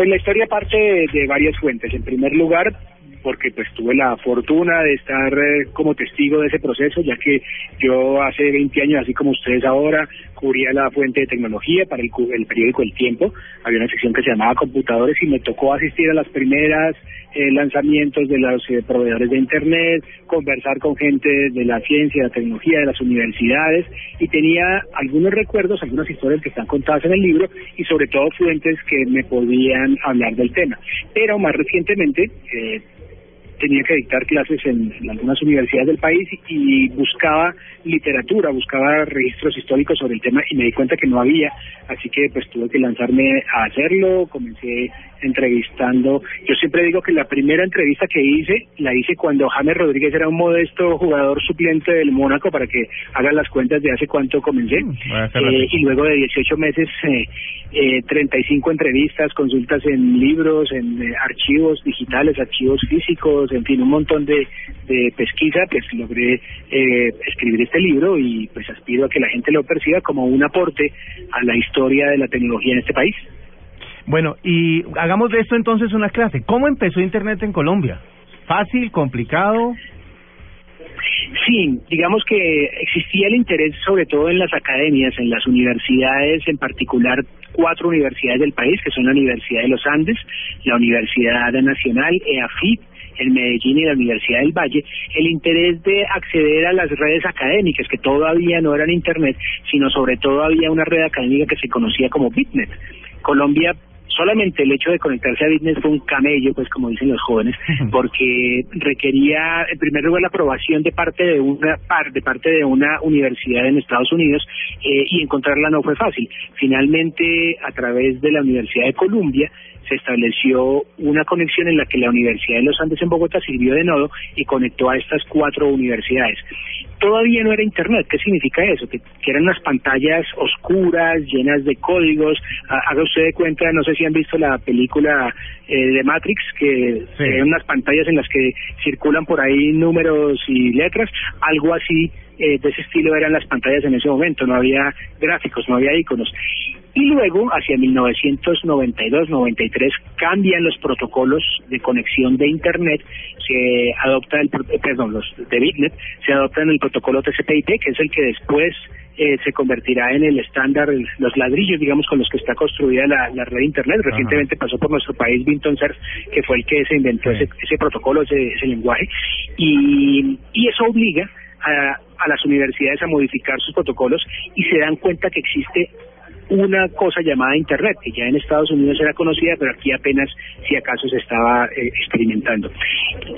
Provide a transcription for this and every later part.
Pues la historia parte de, varias fuentes. En primer lugar, porque pues tuve la fortuna de estar eh, como testigo de ese proceso, ya que yo hace 20 años, así como ustedes ahora, cubría la fuente de tecnología para el, el periódico El Tiempo. Había una sección que se llamaba Computadores y me tocó asistir a las primeras eh, lanzamientos de los eh, proveedores de Internet, conversar con gente de la ciencia, de la tecnología, de las universidades y tenía algunos recuerdos, algunas historias que están contadas en el libro y sobre todo fuentes que me podían hablar del tema. Pero más recientemente, eh, tenía que dictar clases en, en algunas universidades del país y buscaba literatura, buscaba registros históricos sobre el tema y me di cuenta que no había, así que pues tuve que lanzarme a hacerlo, comencé entrevistando, yo siempre digo que la primera entrevista que hice, la hice cuando James Rodríguez era un modesto jugador suplente del Mónaco, para que hagan las cuentas de hace cuánto comencé, Eh, y luego de 18 meses, eh, eh, 35 entrevistas, consultas en libros, en eh, archivos digitales, archivos físicos, en fin, un montón de, de pesquisa, pues logré eh, escribir este libro y pues aspiro a que la gente lo perciba como un aporte a la historia de la tecnología en este país. Bueno, y hagamos de esto entonces una clase. ¿Cómo empezó Internet en Colombia? ¿Fácil? ¿Complicado? Sí, digamos que existía el interés sobre todo en las academias, en las universidades, en particular cuatro universidades del país, que son la Universidad de los Andes, la Universidad Nacional, EAFIT, el Medellín y la Universidad del Valle, el interés de acceder a las redes académicas, que todavía no eran Internet, sino sobre todo había una red académica que se conocía como Bitnet. Colombia solamente el hecho de conectarse a Bitnet fue un camello, pues como dicen los jóvenes, porque requería en primer lugar la aprobación de parte de una par, de parte de una universidad en Estados Unidos eh, y encontrarla no fue fácil. Finalmente, a través de la Universidad de Columbia se estableció una conexión en la que la Universidad de los Andes en Bogotá sirvió de nodo y conectó a estas cuatro universidades. Todavía no era Internet. ¿Qué significa eso? Que, que eran unas pantallas oscuras, llenas de códigos. Ha- Haga usted de cuenta, no sé si han visto la película eh, de Matrix, que Sí. eran unas pantallas en las que circulan por ahí números y letras. Algo así eh, de ese estilo eran las pantallas en ese momento. No había gráficos, no había iconos. Y luego, hacia 1992-93, cambian los protocolos de conexión de Internet, se adopta el, eh, perdón, los de Bitnet, se adoptan el protocolo TCP/IP, que es el que después eh, se convertirá en el estándar, los ladrillos, digamos, con los que está construida la, la red de Internet. Recientemente pasó por nuestro país Vinton Cerf, que fue el que se inventó Sí. ese, ese protocolo, ese, ese lenguaje, y, y eso obliga a, a las universidades a modificar sus protocolos y se dan cuenta que existe una cosa llamada Internet, que ya en Estados Unidos era conocida, pero aquí apenas, si acaso, se estaba eh, experimentando.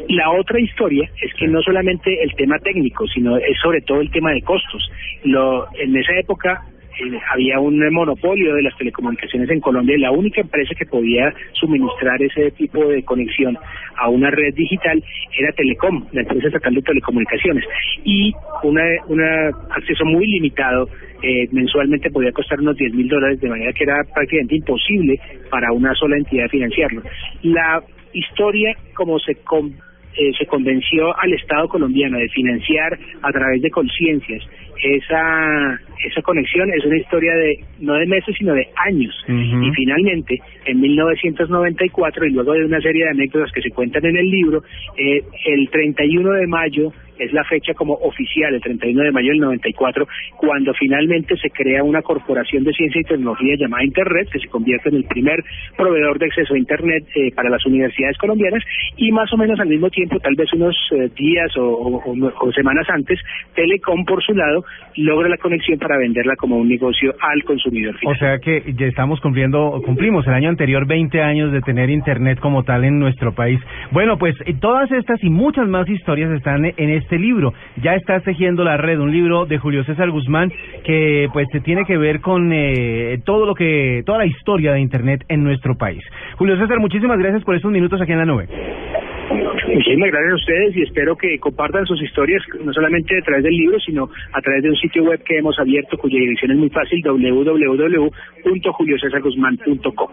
La otra historia es que no solamente el tema técnico, sino es sobre todo el tema de costos. Lo, en esa época eh, había un monopolio de las telecomunicaciones en Colombia y la única empresa que podía suministrar ese tipo de conexión a una red digital era Telecom, la empresa estatal de telecomunicaciones. Y un una acceso muy limitado, eh, mensualmente podía costar unos 10 mil dólares, de manera que era prácticamente imposible para una sola entidad financiarlo. La historia, como se con- eh, se convenció al Estado colombiano de financiar a través de conciencias esa esa conexión es una historia de no de meses sino de años. Y finalmente en 1994 y luego de una serie de anécdotas que se cuentan en el libro eh, el 31 de mayo es la fecha como oficial, el 31 de mayo del 94, cuando finalmente se crea una corporación de ciencia y tecnología llamada Internet, que se convierte en el primer proveedor de acceso a Internet eh, para las universidades colombianas, y más o menos al mismo tiempo, tal vez unos eh, días o, o- semanas antes, Telecom, por su lado, logra la conexión para venderla como un negocio al consumidor final. O sea que ya estamos cumpliendo, cumplimos el año anterior 20 años de tener internet como tal en nuestro país. Bueno, pues eh, todas estas y muchas más historias están en este libro. Ya estás tejiendo la red, un libro de Julio César Guzmán que pues se tiene que ver con eh, todo lo que, toda la historia de Internet en nuestro país. Julio César, muchísimas gracias por estos minutos aquí en la nube. Muchísimas gracias a ustedes y espero que compartan sus historias no solamente a través del libro, sino a través de un sitio web que hemos abierto cuya dirección es muy fácil, www.juliocesarguzmán.com.